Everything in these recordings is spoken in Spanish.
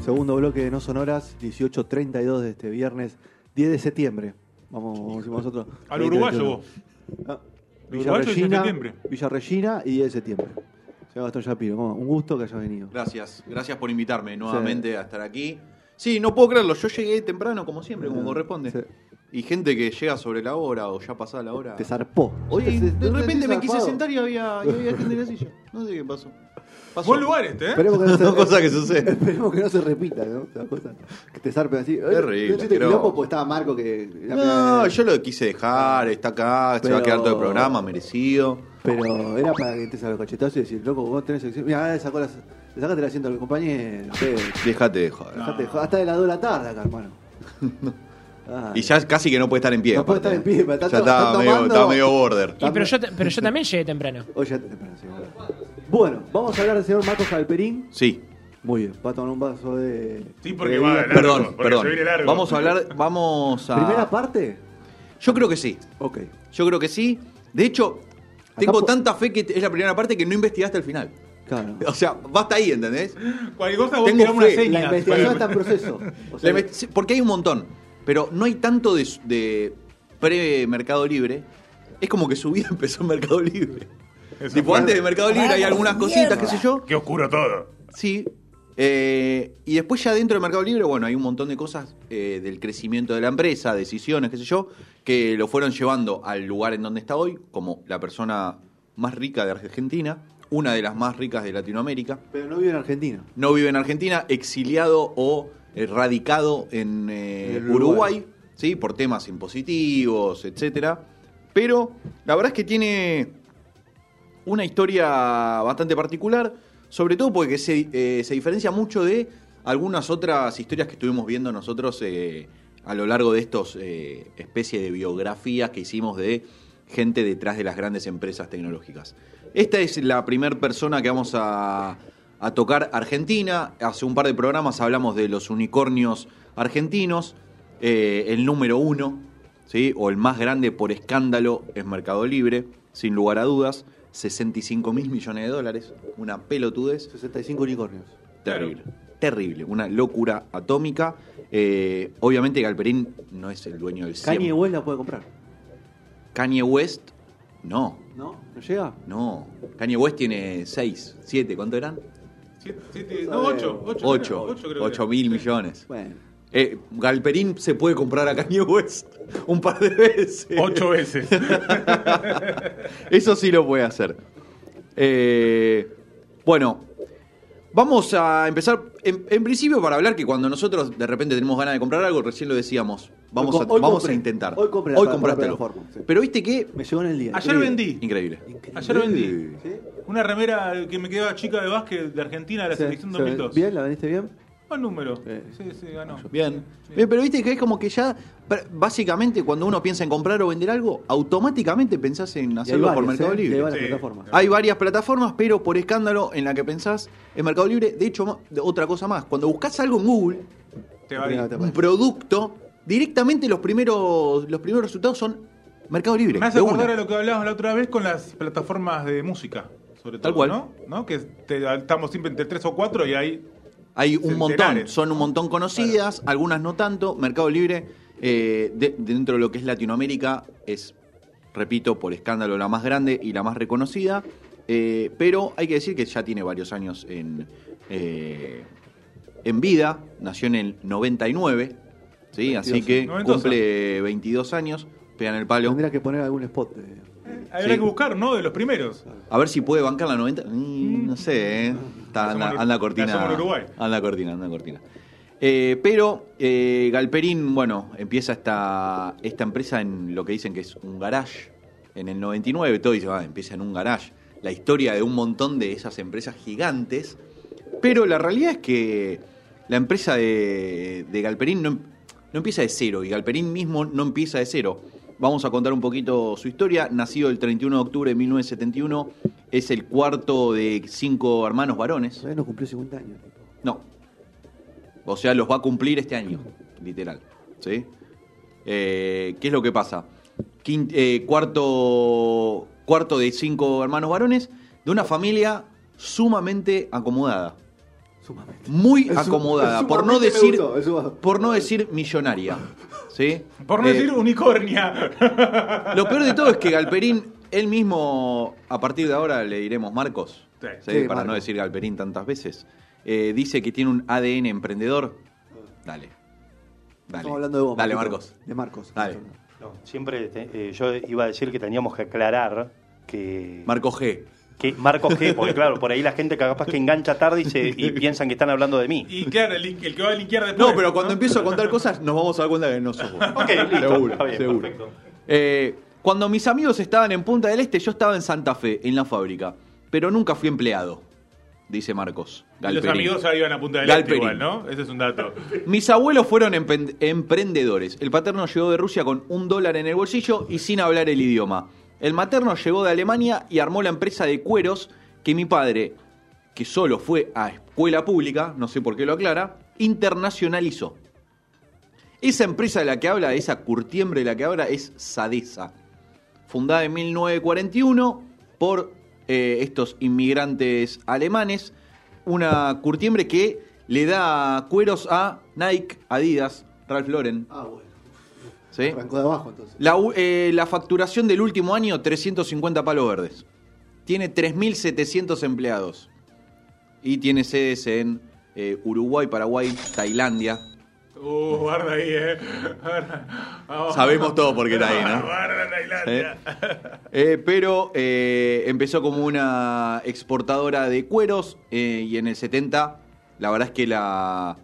Segundo bloque de No Sonoras, 18.32 de este viernes, 10 de septiembre. Vamos, decimos nosotros. Al uruguayo vos. Ah, Villa uruguayo 10 de Regina, septiembre. Villa Regina y 10 de septiembre. Señor Gastón Shapiro, un gusto que hayas venido. Gracias, gracias por invitarme nuevamente a estar aquí. Sí, no puedo creerlo, yo llegué temprano como siempre, como corresponde. Sí. Y gente que llega sobre la hora o ya pasada la hora. Te zarpó. Oye, de te repente me quise sentar y había, y había gente en la silla. No sé qué pasó. Pasó. Buen lugar este, ¿eh? Esperemos que no se, Dos cosas que suceden. esperemos que no se repita, ¿no? Cosa, que te zarpen así. Terrible, No estaba Marco que... No, yo lo quise dejar, está acá, se va a quedar todo el programa, merecido. Pero era para que te a los cachetazos y decir, loco, vos tenés sección. Mira, le sacó las, le sacaste el asiento al compañero. Déjate de joder. dejate de joder. Hasta de las 2 de la tarde acá, hermano. Ah, Y ya casi que no puede estar en pie. No puede estar en pie, pero está ya to- está, está medio, tomando- está medio border. Y, pero, yo, ta- pero yo también llegué temprano. Hoy ya te temprano, sí, bueno. Vamos a hablar del señor Marcos Alperín. Sí, Muy bien, va a tomar un vaso de. Sí, porque de va largo, perdón, porque perdón. se viene largo. Vamos a hablar, vamos a... ¿Primera parte? Yo creo que sí, Ok. yo creo que sí. De hecho, tengo tanta fe que es la primera parte que no investigaste el final. Claro. O sea, basta ahí, ¿entendés? Cualquier cosa vos Tengo una seña. La investigación está en proceso. O sea, La investi- sí, porque hay un montón, pero no hay tanto de, de pre-Mercado Libre. Es como que su vida empezó en Mercado Libre. Eso tipo, fue- antes de Mercado Libre hay algunas cositas, qué sé yo. Qué oscuro todo. Sí. Eh, y después ya dentro de Mercado Libre, bueno, hay un montón de cosas eh, del crecimiento de la empresa, decisiones, qué sé yo, que lo fueron llevando al lugar en donde está hoy, como la persona más rica de Argentina, una de las más ricas de Latinoamérica. Pero no vive en Argentina. No vive en Argentina, exiliado o radicado en eh, Uruguay, Uruguay. ¿sí? por temas impositivos, etcétera. Pero la verdad es que tiene una historia bastante particular, sobre todo porque se, eh, se diferencia mucho de algunas otras historias que estuvimos viendo nosotros eh, a lo largo de estos eh, especies de biografías que hicimos de gente detrás de las grandes empresas tecnológicas. Esta es la primera persona que vamos a, a tocar Argentina. Hace un par de programas hablamos de los unicornios argentinos. Eh, el número uno, ¿sí? o el más grande por escándalo, es Mercado Libre, sin lugar a dudas. 65 mil millones de dólares, una pelotudez. 65 unicornios. Terrible. Terrible, una locura atómica. Eh, obviamente Galperín no es el dueño del 100%. Kanye West la puede comprar. Kanye West, no, ¿No? ¿No llega? no. Kanye West tiene 6, 7, ¿cuánto eran? Siete- siete- no, ocho. Ocho, 8, creo, ocho creo que 8 era. mil millones. Bueno. Eh, Galperín se puede comprar a Kanye West un par de veces. Ocho veces. Eso sí lo puede hacer. Eh, bueno, vamos a empezar. En, en principio, para hablar que cuando nosotros de repente tenemos ganas de comprar algo, recién lo decíamos, vamos, Hoy a, hoy vamos compré. a intentar. Hoy compré plataforma, sí. Pero viste que. Me llegó en el día. Ayer Increíble. vendí. Increíble. Ayer vendí. ¿Sí? Una remera que me quedaba chica de básquet de Argentina de la Sí, selección sí, 2002. ¿Bien? ¿La vendiste bien? Buen número. Sí. Sí, sí, ganó. Bien. Sí. Bien, pero viste que es como que ya, básicamente, cuando uno piensa en comprar o vender algo, automáticamente pensás en hacerlo por Mercado ¿eh? Libre. hay varias Sí. plataformas. Hay varias plataformas, pero por escándalo en la que pensás en Mercado Libre. De hecho, otra cosa más, cuando buscas algo en Google, Te va un producto, directamente los primeros, los primeros resultados son Mercado Libre. Me hace acordar a lo que hablábamos la otra vez con las plataformas de música, sobre todo, Tal cual. ¿no? ¿No? Que te- estamos siempre entre tres o cuatro y hay Hay un montón, son un montón conocidas, algunas no tanto. Mercado Libre, eh, de- dentro de lo que es Latinoamérica, es, repito, por escándalo la más grande y la más reconocida. Eh, pero hay que decir que ya tiene varios años en, eh, en vida, nació en el 99, ¿sí? así 22 que cumple 22 años, pegan el palo. Tendría que poner algún spot. de- Habrá Sí. que buscar, ¿no? De los primeros. A ver si puede bancar la 90. Mm, no sé, ¿eh? Está, La anda, anda la cortina. Anda cortina, anda cortina. Eh, pero eh, Galperín, bueno, empieza esta, esta empresa en lo que dicen que es un garage. En el 99, todo dice, ah, empieza en un garage. La historia de un montón de esas empresas gigantes. Pero la realidad es que la empresa de, de Galperín no, no empieza de cero y Galperín mismo no empieza de cero. Vamos a contar un poquito su historia. Nacido el 31 de octubre de 1971, es el cuarto de cinco hermanos varones. Todavía no cumplió 50 años. No. O sea, los va a cumplir este año, literal. ¿Sí? Eh, ¿Qué es lo que pasa? Eh, cuarto, cuarto de cinco hermanos varones de una familia sumamente acomodada. Sumamente. Muy Es acomodada. Por no decir, gustó, por no decir millonaria. ¿Sí? Por no Eh, decir unicornia. Lo peor de todo es que Galperín, él mismo, a partir de ahora le diremos Marcos, Sí. ¿sí? Sí, para Marcos. no decir Galperín tantas veces, eh, dice que tiene un ADN emprendedor. Dale. Dale. Estamos hablando de vos. Dale. Marcos. De Marcos. Dale. No, siempre te- eh, yo iba a decir que teníamos que aclarar que, Marco G. que Marcos G, porque claro, por ahí la gente capaz que engancha tarde y, se, y piensan que están hablando de mí. Y claro, el, el que va a linkear después. No, pero cuando empiezo a contar cosas nos vamos a dar cuenta que no sos vos. Ok, listo, Seguro, está bien, seguro. perfecto. Eh, cuando mis amigos estaban en Punta del Este, yo estaba en Santa Fe, en la fábrica. Pero nunca fui empleado, dice Marcos. Los Galperín. amigos ahora iban a punta del este igual, ¿no? Ese es un dato. Mis abuelos fueron emprendedores. El paterno llegó de Rusia con un dólar en el bolsillo y sin hablar el idioma. El materno llegó de Alemania y armó la empresa de cueros que mi padre, que solo fue a escuela pública, no sé por qué lo aclara, internacionalizó. Esa empresa de la que habla, esa curtiembre de la que habla, es Sadesa. Fundada en 1941 por eh, estos inmigrantes alemanes. Una curtiembre que le da cueros a Nike, Adidas, Ralph Lauren. Ah, bueno. ¿Sí? Arrancó de abajo entonces. La, u- eh, la facturación del último año, 350 palos verdes. Tiene 3.700 empleados. Y tiene sedes en eh, Uruguay, Paraguay, Tailandia. Uh, guarda ahí, eh. Vamos. Sabemos todo porque está ahí, ¿no? Guarda Tailandia. Eh, pero eh, empezó como una exportadora de cueros eh, y en el 70 la verdad es que la,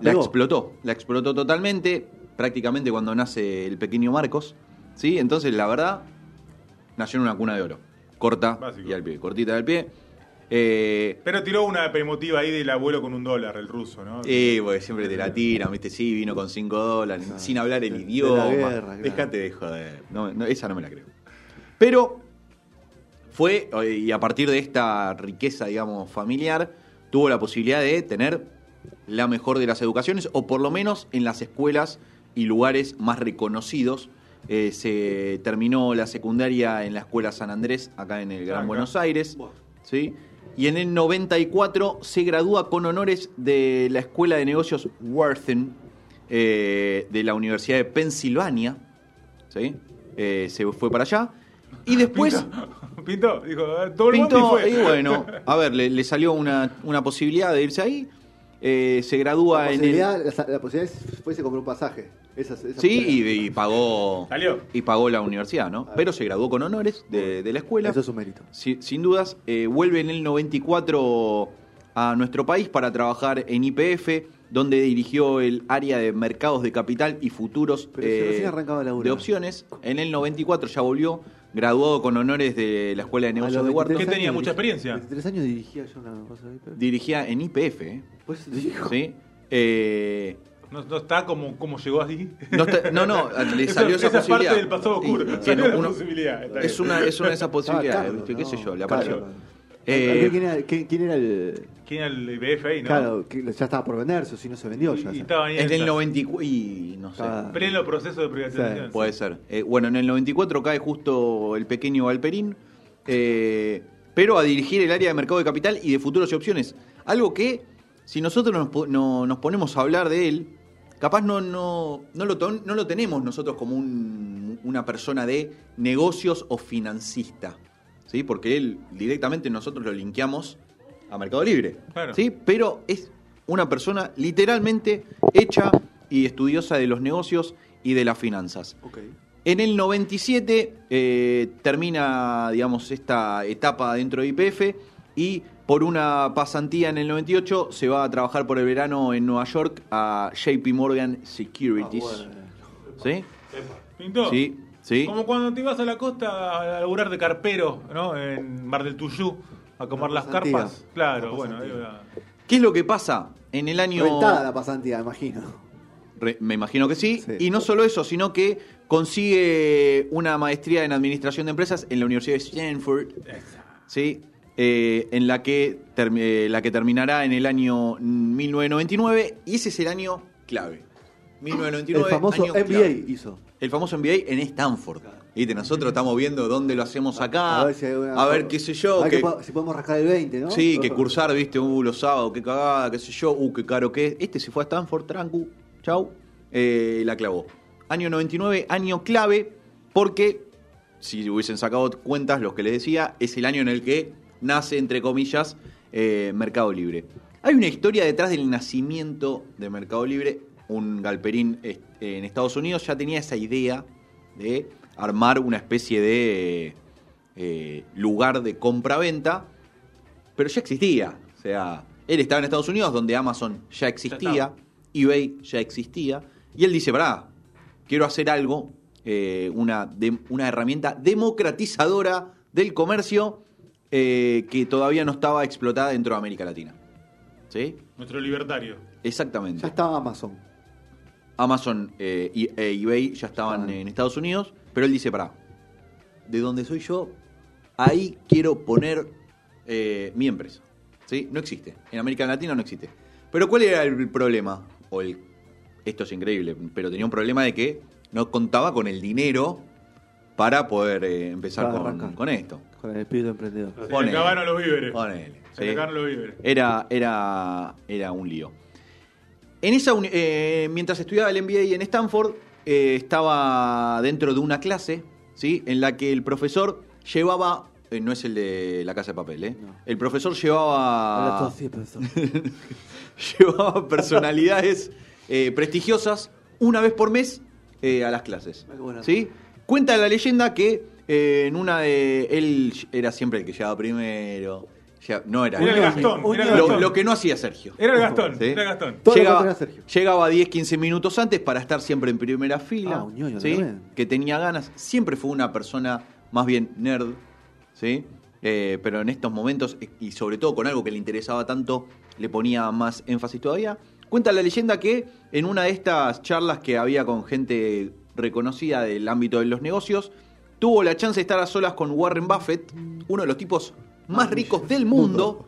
La explotó. La explotó totalmente, prácticamente cuando nace el pequeño Marcos. ¿sí? Entonces la verdad nació en una cuna de oro. Corta Básico. y al pie, cortita del pie. Eh, Pero tiró una emotiva ahí del abuelo con un dólar, el ruso, ¿no? eh, porque siempre te la tiran, ¿viste? Sí, vino con 5 dólares, Ah, sin hablar el de- de idioma. guerra, claro. Déjate de joder. No, no, esa no me la creo. Pero fue, eh, y a partir de esta riqueza, digamos, familiar, tuvo la posibilidad de tener la mejor de las educaciones, o por lo menos en las escuelas y lugares más reconocidos. Eh, se terminó la secundaria en la Escuela San Andrés, acá en el Gran Acá. Buenos Aires. ¿sí? Y en el 94 se gradúa con honores de la Escuela de Negocios Worthen eh, de la Universidad de Pensilvania. ¿sí? Eh, se fue para allá. Y después Pinto, dijo, todo el mundo pintó, fue. y bueno, a ver, le, le salió una, una posibilidad de irse ahí. Eh, se gradúa La en el... la, la posibilidad fue se compró un pasaje. Esa, esa Sí, y, y pagó Salió. y pagó la universidad, ¿no? Pero se graduó con honores de, de la escuela. Eso es un mérito. Si- sin dudas, eh, vuelve en el 94 a nuestro país para trabajar en IPF, donde dirigió el área de mercados de capital y futuros la de opciones. En el 94 ya volvió, graduado con honores de la Escuela de Negocios de 23 Huerta. ¿Qué tenía? ¿Mucha experiencia? 23 años dirigía yo una cosa ahí. pero- Dirigía en IPF, ¿eh? Pues dijo. ¿Sí? Eh, No, no está como, como llegó así. no, está- no, no, le salió esa, esa posibilidad. parte del pasado oscuro. Y Salió tiene la uno- posibilidad, es, una, es una de esas posibilidades, ¿viste? Carlos, ¿Qué sé yo? Le apareció. ¿A Eh, ¿Quién, era, quién- quién era el.? ¿Quién era el IBF ahí, no? Claro, que ya estaba por venderse, o si no se vendió ya. Y, y estaba ahí en el esa. 94. Y no sé. Pleno proceso de privatización. Sí. Puede ser. Eh, bueno, en el 94 cae justo el pequeño Valperín, eh, pero a dirigir el área de mercado de capital y de futuros y opciones. Algo que, si nosotros nos, no- nos ponemos a hablar de él, capaz no, no, no, lo, ton- no lo tenemos nosotros como un- una persona de negocios o financista. ¿sí? Porque él directamente nosotros lo linkeamos a Mercado Libre. Claro. ¿sí? Pero es una persona literalmente hecha y estudiosa de los negocios y de las finanzas. En el 97 eh, termina, digamos, esta etapa dentro de IPF y por una pasantía en el 98 se va a trabajar por el verano en Nueva York a JP Morgan Securities. Ah, bueno. ¿Sí? ¿Pintó? Sí, sí. Como cuando te ibas a la costa a laburar de carpero, ¿no? En Mar del Tuyú, a comer las pasantía. carpas. Claro, Una bueno. va. ¿Qué es lo que pasa? En el año... Rentada la pasantía, imagino. Re- me imagino que sí. Sí. Y no solo eso, sino que consigue una maestría en administración de empresas en la Universidad de Stanford. ¿sí? Eh, en la que, eh, la que terminará en el año 1999. Y ese es el año clave. 1999, El famoso año MBA clave. hizo. El famoso MBA en Stanford. ¿Viste? Nosotros estamos viendo dónde lo hacemos acá. A ver, si hay una- a ver qué sé yo. que- que si podemos rascar el 20, ¿no? Sí, que cursar, viste, uh, los sábados, qué cagada, qué sé yo, uh, qué caro que es. Este se fue a Stanford, trancu, chau, eh, la clavó. Año 99, año clave, porque, si hubiesen sacado cuentas, los que les decía, es el año en el que nace, entre comillas, eh, Mercado Libre. Hay una historia detrás del nacimiento de Mercado Libre. Un galperín en Estados Unidos ya tenía esa idea de armar una especie de eh, lugar de compra-venta pero ya existía. O sea, él estaba en Estados Unidos donde Amazon ya existía, eBay ya existía, y él dice, pará, quiero hacer algo, eh, una, de- una herramienta democratizadora del comercio eh, que todavía no estaba explotada dentro de América Latina. ¿Sí? Nuestro libertario. Exactamente. Ya estaba Amazon. Amazon eh, y e eBay ya estaban Ah. en Estados Unidos, pero él dice, pará, de donde soy yo, ahí quiero poner eh, mi empresa. ¿Sí? No existe. En América Latina no existe. Pero ¿cuál era el problema? O el, esto es increíble, pero tenía un problema de que no contaba con el dinero para poder eh, empezar Para con, arrancar. con esto. Con el espíritu emprendedor. Se le Ponele. acabaron los víveres. Ponele, Se ¿sí? le acabaron los víveres. Era, era, era un lío. En esa, uni- eh, mientras estudiaba el MBA en Stanford, eh, estaba dentro de una clase, ¿sí? En la que el profesor llevaba, eh, no es el de la casa de papel, ¿eh? No. El profesor Habla llevaba, todo así, profesor. llevaba personalidades eh, prestigiosas una vez por mes eh, a las clases, Ay, qué bueno. ¿sí? Cuenta la leyenda que eh, en una de él era siempre el que llegaba primero, ya- no era, Era el Gastón. Era el Gastón. lo que no hacía Sergio. Era el Gastón. ¿Sí? Era el Gastón. Llegaba, Sergio. llegaba 10, 15 minutos antes para estar siempre en primera fila. Ah, ¿sí? Que tenía ganas. Siempre fue una persona más bien nerd. ¿sí? Eh, pero en estos momentos, eh, y sobre todo con algo que le interesaba tanto, le ponía más énfasis todavía. Cuenta la leyenda que en una de estas charlas que había con gente reconocida del ámbito de los negocios, tuvo la chance de estar a solas con Warren Buffett, uno de los tipos más ricos del mundo.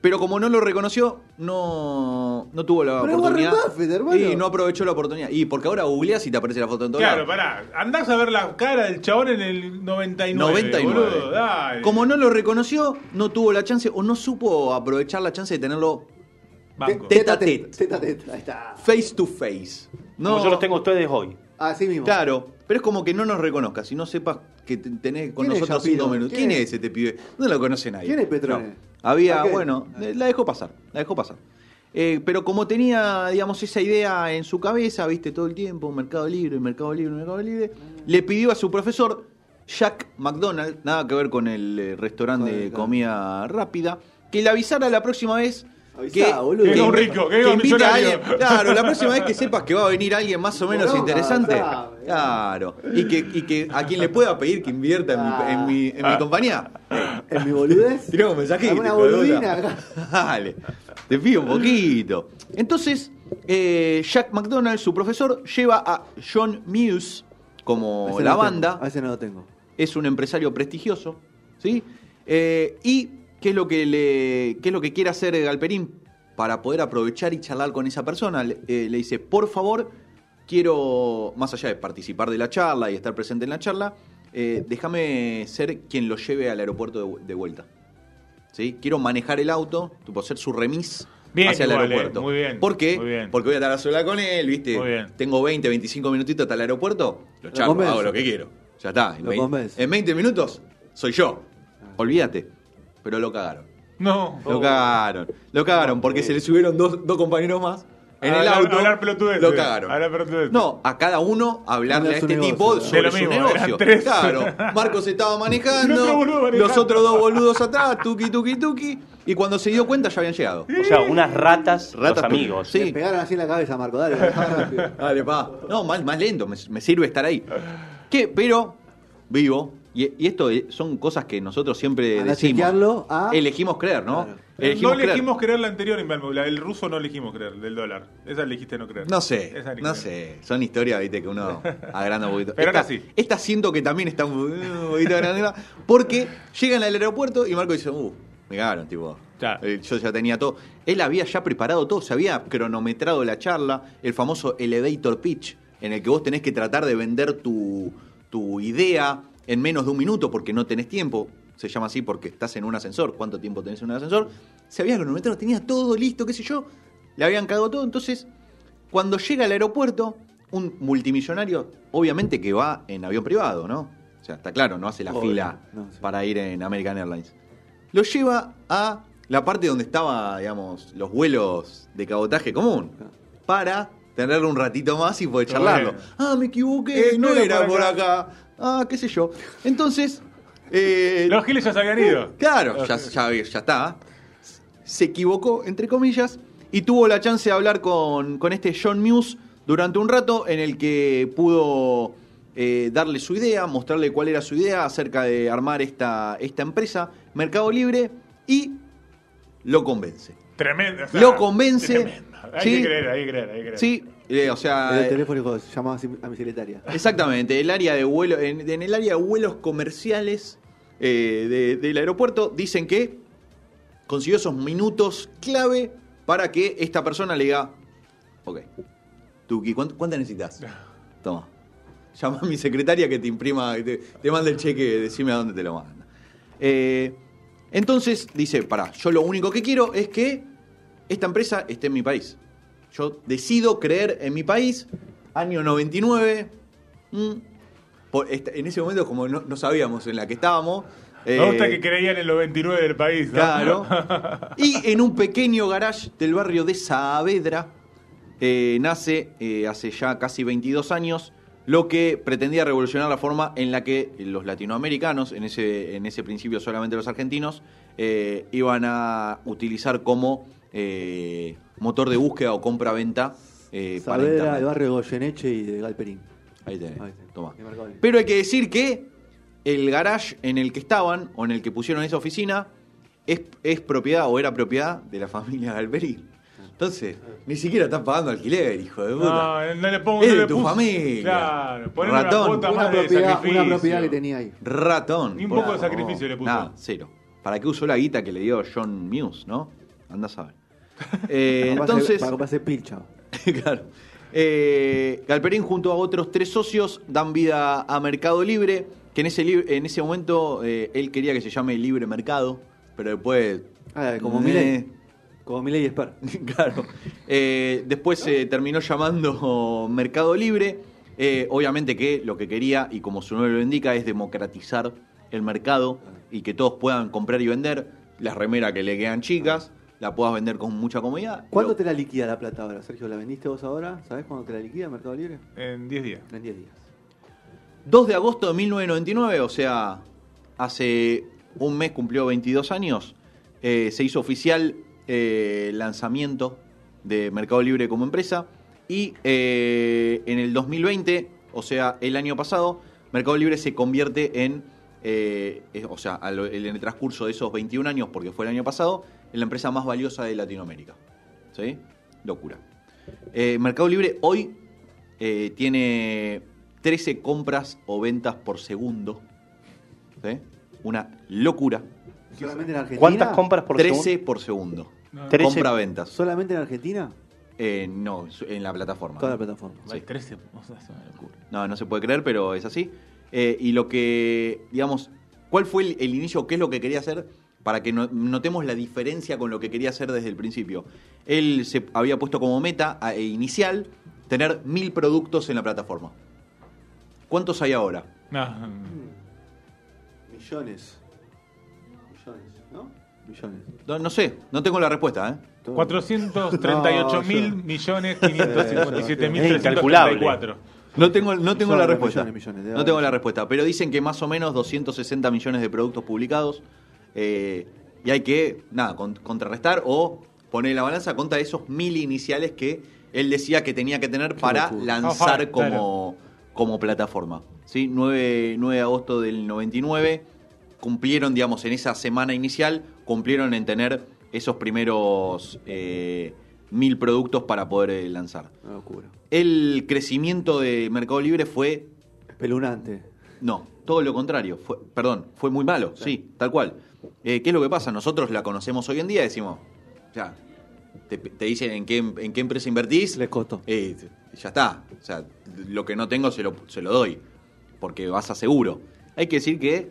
Pero como no lo reconoció, no, no tuvo la Pero oportunidad. Warren Buffett, hermano. Y no aprovechó la oportunidad. Y porque ahora googleas y te aparece la foto en todo Claro, lado. pará. Andás a ver la cara del chabón en el 99. 99. Boludo, dale. Como no lo reconoció, no tuvo la chance o no supo aprovechar la chance de tenerlo Banco. Teta Tete a tet. Teta tet. Ahí está. face to face. No, Como yo los tengo a ustedes hoy. Así mismo. Claro, pero es como que no nos reconozcas y no sepas que te- tenés con ¿Quién es nosotros cinco minutos. ¿Quién ¿Quién, es? es ese pibe? No lo conoce nadie. ¿Quién es Petrone? No. Había, bueno, eh, la dejó pasar, la dejó pasar. Eh, pero como tenía, digamos, esa idea en su cabeza, viste, todo el tiempo, Mercado Libre, Mercado Libre, Mercado Libre, le pidió a su profesor, Jack McDonald, nada que ver con el eh, restaurante de comida rápida, que le avisara la próxima vez Avisá, que, boludo. Que un rico, que un invite a alguien. Claro, la próxima vez que sepas que va a venir alguien más o menos No, interesante. Claro. Y que, y que a quien le pueda pedir que invierta en mi, en mi, en mi compañía. En mi boludez. Tirá un hijo de boludina. Dale. Te pido un poquito. Entonces, eh, Jack McDonald, su profesor, lleva a John Muse como Ese la banda tengo, A ese no lo tengo. es un empresario prestigioso, ¿sí? Eh, y qué es lo que le, qué es lo que quiere hacer Galperín para poder aprovechar y charlar con esa persona. Le, eh, le dice, por favor, quiero, más allá de participar de la charla y estar presente en la charla, eh, déjame ser quien lo lleve al aeropuerto de, de vuelta. ¿Sí? Quiero manejar el auto, tipo ser su remis Bien, hacia el eh, aeropuerto. muy bien, ¿Por qué? muy bien. Porque voy a estar a sola con él, ¿viste? Muy bien. Tengo 20, 25 minutitos hasta el aeropuerto, lo Lo charlo, hago lo que quiero. Ya está. En, Lo 20, convence. en 20 minutos soy yo. Olvídate. Pero lo cagaron. No. Lo cagaron. Lo cagaron porque se le subieron dos, dos compañeros más en A el hablar- auto. a hablar. Lo cagaron. A hablar. No, a cada uno hablarle a este negocio. tipo sobre lo su negocio. tres. Claro. Marcos estaba manejando. otro boludo manejando. Los otros dos boludos atrás, tuki, tuki, tuki. Y cuando se dio cuenta ya habían llegado. O sea, unas ratas, Ratas, los amigos. sí. Pegaron así en la cabeza, Marco. Dale, dale, pa. No, más, más lento, me, me sirve estar ahí. ¿Qué? Pero, vivo, Y, y esto eh, son cosas que nosotros siempre decimos. chequearlo a- Elegimos creer, ¿no? Claro. Elegimos no creer. elegimos creer la anterior, la del ruso no elegimos creer, del dólar. Esa elegiste no creer. No sé, no sé. Son historias, viste, que uno agranda un poquito. Pero esta, ahora sí. esta siento que también está un poquito agrandada, porque llegan al aeropuerto y Marco dice, uh, me cagaron, tipo. Eh, Yo ya tenía todo. Él había ya preparado todo, se había cronometrado la charla, el famoso elevator pitch, en el que vos tenés que tratar de vender tu, tu idea en menos de un minuto porque no tenés tiempo. Se llama así porque estás en un ascensor. ¿Cuánto tiempo tenés en un ascensor? Se había cronometrado, tenía todo listo, qué sé yo. Le habían cagado todo. Entonces, cuando llega al aeropuerto, un multimillonario, obviamente que va en avión privado, ¿no? O sea, está claro, no hace la Obvio, fila no, sí. para ir en American Airlines. Lo lleva a la parte donde estaba, digamos, los vuelos de cabotaje común. Para tenerlo un ratito más y poder charlarlo. Ah, me equivoqué, Eh, no, no era era por por acá. acá. Ah, qué sé yo. Entonces, eh, Los giles ya se habían ido. Claro, ya, ya, ya está. Se equivocó, entre comillas, y tuvo la chance de hablar con, con este John Muse durante un rato en el que pudo eh, darle su idea, mostrarle cuál era su idea acerca de armar esta, esta empresa, Mercado Libre, y lo convence. Tremendo. o sea, Lo convence, tremendo. Hay sí. que creer, hay que creer, hay que creer. Sí, eh, o sea... El eh, teléfono llamaba a mi secretaria. Exactamente, el área de vuelo, en, en el área de vuelos comerciales eh, de- del aeropuerto dicen que consiguió esos minutos clave para que esta persona le diga, ok, Tuki, ¿cuánto, ¿cuántas necesitas? Toma, llama a mi secretaria que te imprima, que te, te mande el cheque, decime a dónde te lo manda. Eh, entonces dice, pará, yo lo único que quiero es que esta empresa esté en mi país. Yo decido creer en mi país, año 99. mm, por en ese momento, como no, no sabíamos en la que estábamos. Me gusta eh, que creían en los 29 del país. ¿no? Claro. Y en un pequeño garage del barrio de Saavedra eh, nace eh, hace ya casi 22 años lo que pretendía revolucionar la forma en la que los latinoamericanos, en ese, en ese principio solamente los argentinos, eh, iban a utilizar como eh, motor de búsqueda o compra-venta eh, para Saavedra, Internet. el barrio de Goyeneche y de Galperín. Ahí tenés, Ahí tenés. Pero hay que decir que el garage en el que estaban, o en el que pusieron esa oficina, es, es propiedad o era propiedad de la familia Galperín. Entonces, ni siquiera están pagando alquiler, hijo de puta. No, no le pongo. Es no de le tu puse- familia. Claro, Ratón. una Una más de propiedad, sacrificio. una propiedad que tenía ahí. Ratón. Ni un poco de sacrificio le puso. Nada, cero. ¿Para qué usó la guita que le dio John Muse, no? Anda a saber. Eh, entonces, Para comprarse pilcha. claro. Eh, Galperín junto a otros tres socios dan vida a Mercado Libre, que en ese, en ese momento eh, él quería que se llame Libre Mercado, pero después... Ah, como Milei. Como Milei y Esper. claro. Eh, después se terminó llamando Mercado Libre. Eh, obviamente que lo que quería, y como su nombre lo indica, es democratizar el mercado y que todos puedan comprar y vender. Las remeras que le quedan chicas, la puedas vender con mucha comodidad. ¿Cuándo te la liquida la plata ahora, Sergio? ¿La vendiste vos ahora? ¿Sabés cuándo te la liquida Mercado Libre? En 10 días. En 10 días. 2 de agosto de 1999, o sea, hace un mes cumplió 22 años, eh, se hizo oficial eh, el lanzamiento de Mercado Libre como empresa y eh, en el 2020, o sea, el año pasado, Mercado Libre se convierte en, eh, o sea, en el transcurso de esos 21 años, porque fue el año pasado, en la empresa más valiosa de Latinoamérica. ¿Sí? Locura. Eh, Mercado Libre hoy eh, tiene 13 compras o ventas por segundo. ¿Sí? Una locura. ¿Solamente en Argentina? ¿Cuántas compras por 13 segundo? por segundo. No. 13. Compra-ventas. ¿Solamente en Argentina? Eh, no, en la plataforma. Toda la plataforma. Hay 13. o sea, es una locura. No, no se puede creer, pero es así. Eh, y lo que, digamos, ¿cuál fue el, el inicio? ¿Qué es lo que quería hacer? Para que no- notemos la diferencia con lo que quería hacer desde el principio. Él se había puesto como meta e inicial tener mil productos en la plataforma. ¿Cuántos hay ahora? No. Millones. Millones, ¿no? Millones. No, no sé, no tengo la respuesta, ¿eh? Todo. 438 No, mil millones 557 mil Es incalculable. 334. No tengo, no tengo la respuesta. millones, millones, debe no tengo la respuesta. Pero dicen que más o menos 260 millones de productos publicados. Eh, y hay que, nada, con- contrarrestar o poner en la balanza contra esos mil iniciales que él decía que tenía que tener para lanzar como, claro. como plataforma. ¿sí? 9, 9 de agosto del 99, cumplieron, digamos, en esa semana inicial, cumplieron en tener esos primeros eh, mil productos para poder eh, lanzar. Una locura. El crecimiento de Mercado Libre fue Espeluznante. no, todo lo contrario. Fue, perdón, fue muy malo, sí, tal cual. Eh, ¿Qué es lo que pasa? Nosotros la conocemos hoy en día decimos, ya, te, te dicen en qué, en qué empresa invertís. Les costó. eh, ya está. O sea, lo que no tengo se lo, se lo doy. Porque vas a seguro. Hay que decir que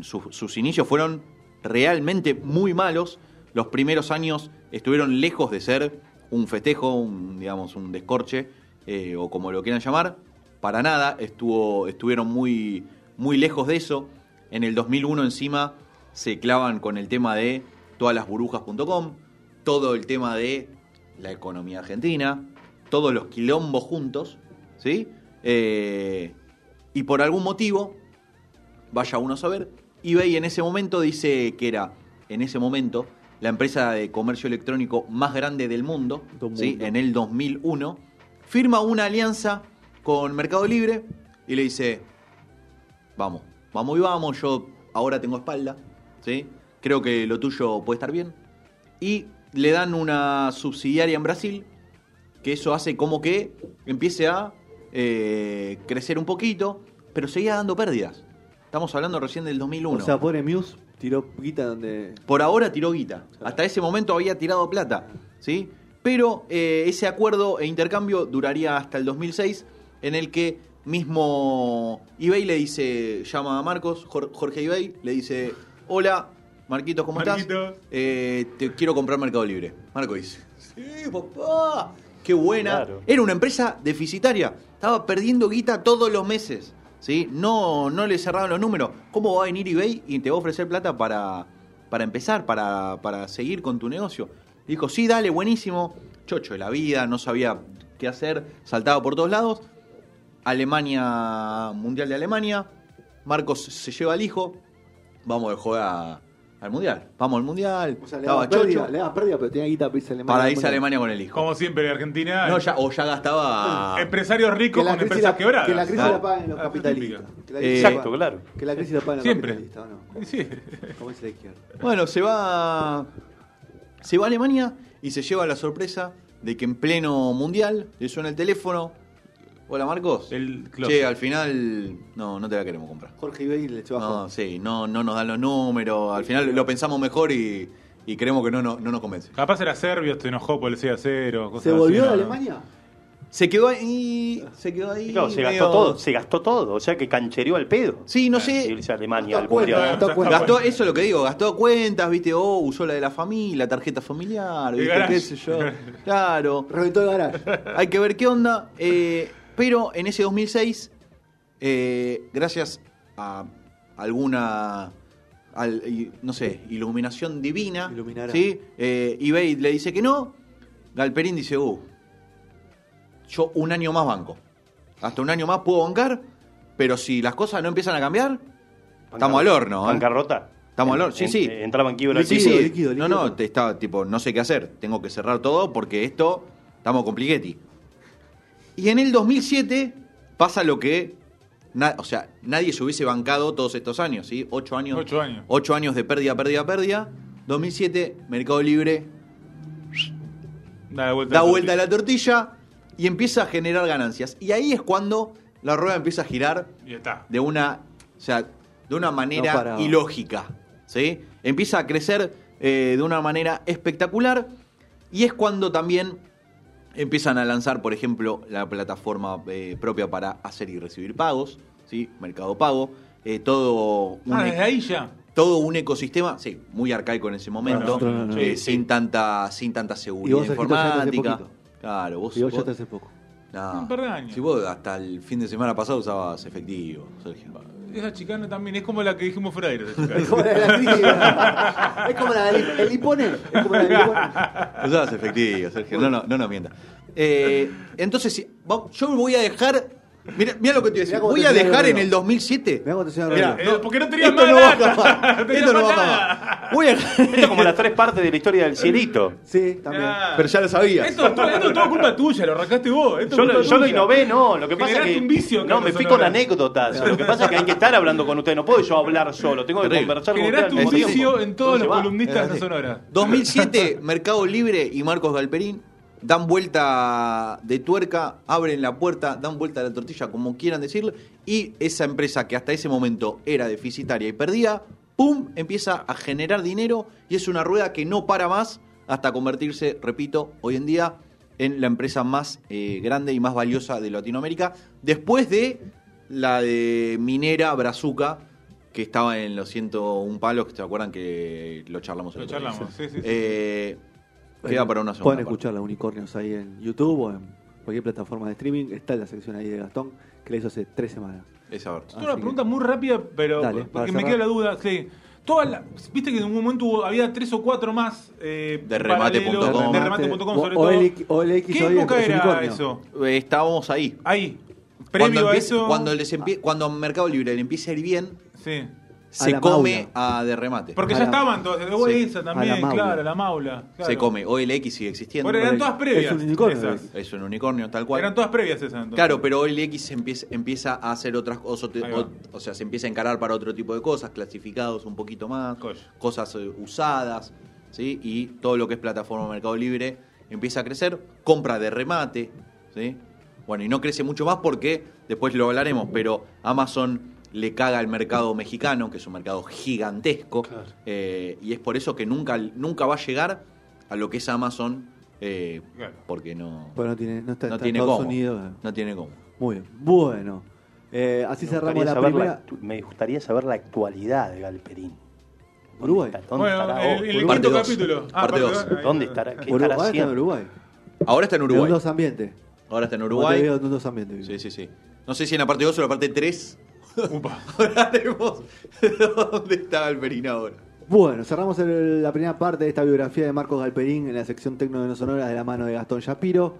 su- sus inicios fueron realmente muy malos. Los primeros años estuvieron lejos de ser un festejo, un, digamos, un descorche, eh, o como lo quieran llamar. Para nada, estuvo, estuvieron muy, muy lejos de eso. En el 2001 encima se clavan con el tema de todas las burbujas.com, todo el tema de la economía argentina, todos los quilombos juntos, ¿sí? Eh, y por algún motivo, vaya uno a saber, eBay en ese momento dice que era, en ese momento, la empresa de comercio electrónico más grande del mundo, ¿sí? en el 2001, firma una alianza con Mercado Libre y le dice, vamos, vamos y vamos, yo ahora tengo espalda, ¿sí? creo que lo tuyo puede estar bien. Y le dan una subsidiaria en Brasil, que eso hace como que empiece a eh, crecer un poquito, pero seguía dando pérdidas. Estamos hablando recién del 2001. O sea, pobre Muse tiró guita donde. Por ahora tiró guita. Hasta ese momento había tirado plata. ¿sí? Pero eh, ese acuerdo e intercambio duraría hasta el 2006, en el que mismo eBay le dice, llama a Marcos, Jor- Jorge eBay, le dice, hola, Marquitos, ¿cómo Marquitos. estás? Eh, te quiero comprar Mercado Libre. Marco dice, sí, papá, qué buena. Claro. Era una empresa deficitaria, estaba perdiendo guita todos los meses. ¿sí? No, no le cerraban los números. ¿Cómo va a venir eBay y te va a ofrecer plata para, para empezar, para, para seguir con tu negocio? Dijo, sí, dale, buenísimo. Chocho de la vida, no sabía qué hacer, saltaba por todos lados. Alemania, Mundial de Alemania. Marcos se lleva al hijo. Vamos a jugar al Mundial. Vamos al Mundial. O sea, le daba pérdida, le daba pérdida, pero tenía guita para irse a Alemania. Para irse a Alemania con el hijo. Como siempre en Argentina. No, ya, o ya gastaba. Empresarios ricos la con empresas la, quebradas. que la crisis la paguen los Ah, capitalistas. Que la Eh, Exacto, la- claro. Que la crisis la paguen los Siempre. capitalistas, ¿o no? Sí. Como dice la izquierda. Bueno, se va. Se va a Alemania y se lleva la sorpresa de que en pleno mundial le suena el teléfono. Hola Marcos. El che, al final no, no te la queremos comprar. Jorge Ibey le echó No, sí, no, no nos dan los números. Al final lo pensamos mejor y, y creemos que no, no, no nos convence. Capaz era serbio, se enojó por el 6 a 0. ¿Se volvió a Alemania? Se quedó ahí. Se quedó ahí. Claro, se medio- gastó todo, se gastó todo, o sea que canchereó al pedo. Sí, no sé. Irse a Alemania al Gastó cuenta, mundial. gastó cuenta. Gastó, eso es lo que digo, gastó cuentas, viste, oh, usó la de la familia, la tarjeta familiar, viste, qué sé yo. Claro. Reventó el garage. Hay que ver qué onda. eh, pero en ese 2006, eh, gracias a alguna, al- no sé, iluminación divina, Iluminará. ¿sí? Eh, eBay le dice que no. Galperín dice, uh, yo un año más banco. Hasta un año más puedo bancar, pero si las cosas no empiezan a cambiar, estamos al horno. ¿eh? Bancarrota. Estamos al horno, sí, En- sí. en- Entraba en quiebra. Sí, sí. líquido, No, líquido. no, te estaba tipo, no sé qué hacer. Tengo que cerrar todo porque esto estamos compliquetti. Y en el 2007 pasa lo que. o sea, nadie se hubiese bancado todos estos años, ¿sí? Ocho años. Ocho años. Ocho años de pérdida, pérdida, pérdida. 2007, Mercado Libre Da vuelta, da la vuelta a tortilla. la tortilla y empieza a generar ganancias. Y ahí es cuando la rueda empieza a girar Y está. de una, o sea, de una manera ilógica. ¿sí? Empieza a crecer eh, de una manera espectacular y es cuando también empiezan a lanzar, por ejemplo, la plataforma eh, propia para hacer y recibir pagos, ¿sí? Mercado Pago, eh, todo un, Ah, e- desde ahí ya. todo un ecosistema, sí, muy arcaico en ese momento, Nosotros no, no. eh, Sí, sí. sin tanta sin tanta Y seguridad vos, ya hace informática. Claro, vos, Y vos ya vos- te hace poco. no. Un par de años. Si vos hasta el fin de semana pasado usabas efectivo, Sergio. Esa chicana también es como la que dijimos fuera de Es como la de la crisis. Es como la del el Ipone. Es como la del Ipone. Usabas efectivo, Sergio. No, no, no nos mientas. Eh, entonces, yo voy a dejar Mira, mira lo que te iba a decir. Voy a dejar en el 2007. Mirá cómo te. Eh, porque no tenías esto más no va a acabar. Tenías Esto no más va a nada. acabar. Voy a Esto es como las tres partes de la historia del cielito. Sí, también. Ah. Pero ya lo sabías. Esto, esto es todo culpa tuya, lo arrancaste vos. Esto es Yo lo, culpa yo lo tuya. innové, no. Lo que pasa es Generaste que. un vicio, no, Carlos me fui Sonora. con anécdotas. Lo que pasa es que hay que estar hablando con ustedes. No puedo yo hablar solo. Tengo que Terrible. conversar con ustedes. Generaste al un mismo vicio en todos ¿Cómo los va? columnistas de. Sonora. 2007, Mercado Libre y Marcos Galperín dan vuelta de tuerca, abren la puerta, dan vuelta a la tortilla, como quieran decirlo, y esa empresa que hasta ese momento era deficitaria y perdía, ¡pum!, empieza a generar dinero y es una rueda que no para más hasta convertirse, repito, hoy en día en la empresa más eh, grande y más valiosa de Latinoamérica, después de la de Minera Brazuca, que estaba en los 101 palos, que se acuerdan que lo charlamos el Lo charlamos, sí, sí, sí. Eh, queda para una segunda Pueden escuchar los unicornios ahí en YouTube o en cualquier plataforma de streaming. Está la sección ahí de Gastón, que la hizo hace tres semanas. Es una pregunta muy rápida, pero Dale, porque me cerrar. queda la duda. Sí. Viste que en un momento hubo- había tres o cuatro más eh, De remate.com. De remate.com, sobre O- todo. OLX ¿Qué época era unicornio. eso? Eh, Estábamos ahí. Ahí. Cuando, Previo a empieza- eso. cuando, les empie- cuando a Mercado Libre le empieza a ir bien, Sí. Se la come a de remate. Porque A ya la- estaban todas. Oh, Sí. esa A la también, maula. claro, la maula. claro. Se come. OLX sigue existiendo. Bueno, eran todas previas. Es un unicornio. Es un unicornio, tal cual. Eran todas previas esas. entonces. Claro, pero OLX empieza, empieza a hacer otras cosas, o, o sea, se empieza a encarar para otro tipo de cosas, clasificados un poquito más, cosas eh, usadas, ¿sí? Y todo lo que es plataforma Mercado Libre empieza a crecer, compra de remate, ¿sí? Bueno, y no crece mucho más porque, después lo hablaremos, pero Amazon le caga al mercado mexicano, que es un mercado gigantesco, eh, y es por eso que nunca, nunca va a llegar a lo que es Amazon, eh, Claro. porque no, Bueno, no tiene, no está, no está tiene en Estados cómo. Unidos. No tiene cómo. Muy bien. Bueno. Eh, así Me cerramos la primera. actu- me gustaría saber la actualidad de Galperín. ¿Dónde Uruguay. está- ¿Dónde Bueno, estará el, hoy? el quinto capítulo. Ah, Parte dos. dos. Ahí. ¿Dónde estará? ¿Qué Uruguay, estará está en haciendo? Uruguay. Ahora está en En Uruguay. un dos ambientes. Ahora está en Uruguay. Uruguay. en un dos ambientes. Sí, sí, sí. No sé si en la parte 2 o en la parte 3 Upa. de dónde está Galperín ahora. Bueno, cerramos la primera parte de esta biografía de Marcos Galperín en la sección Tecno de No Sonoras de la mano de Gastón Shapiro.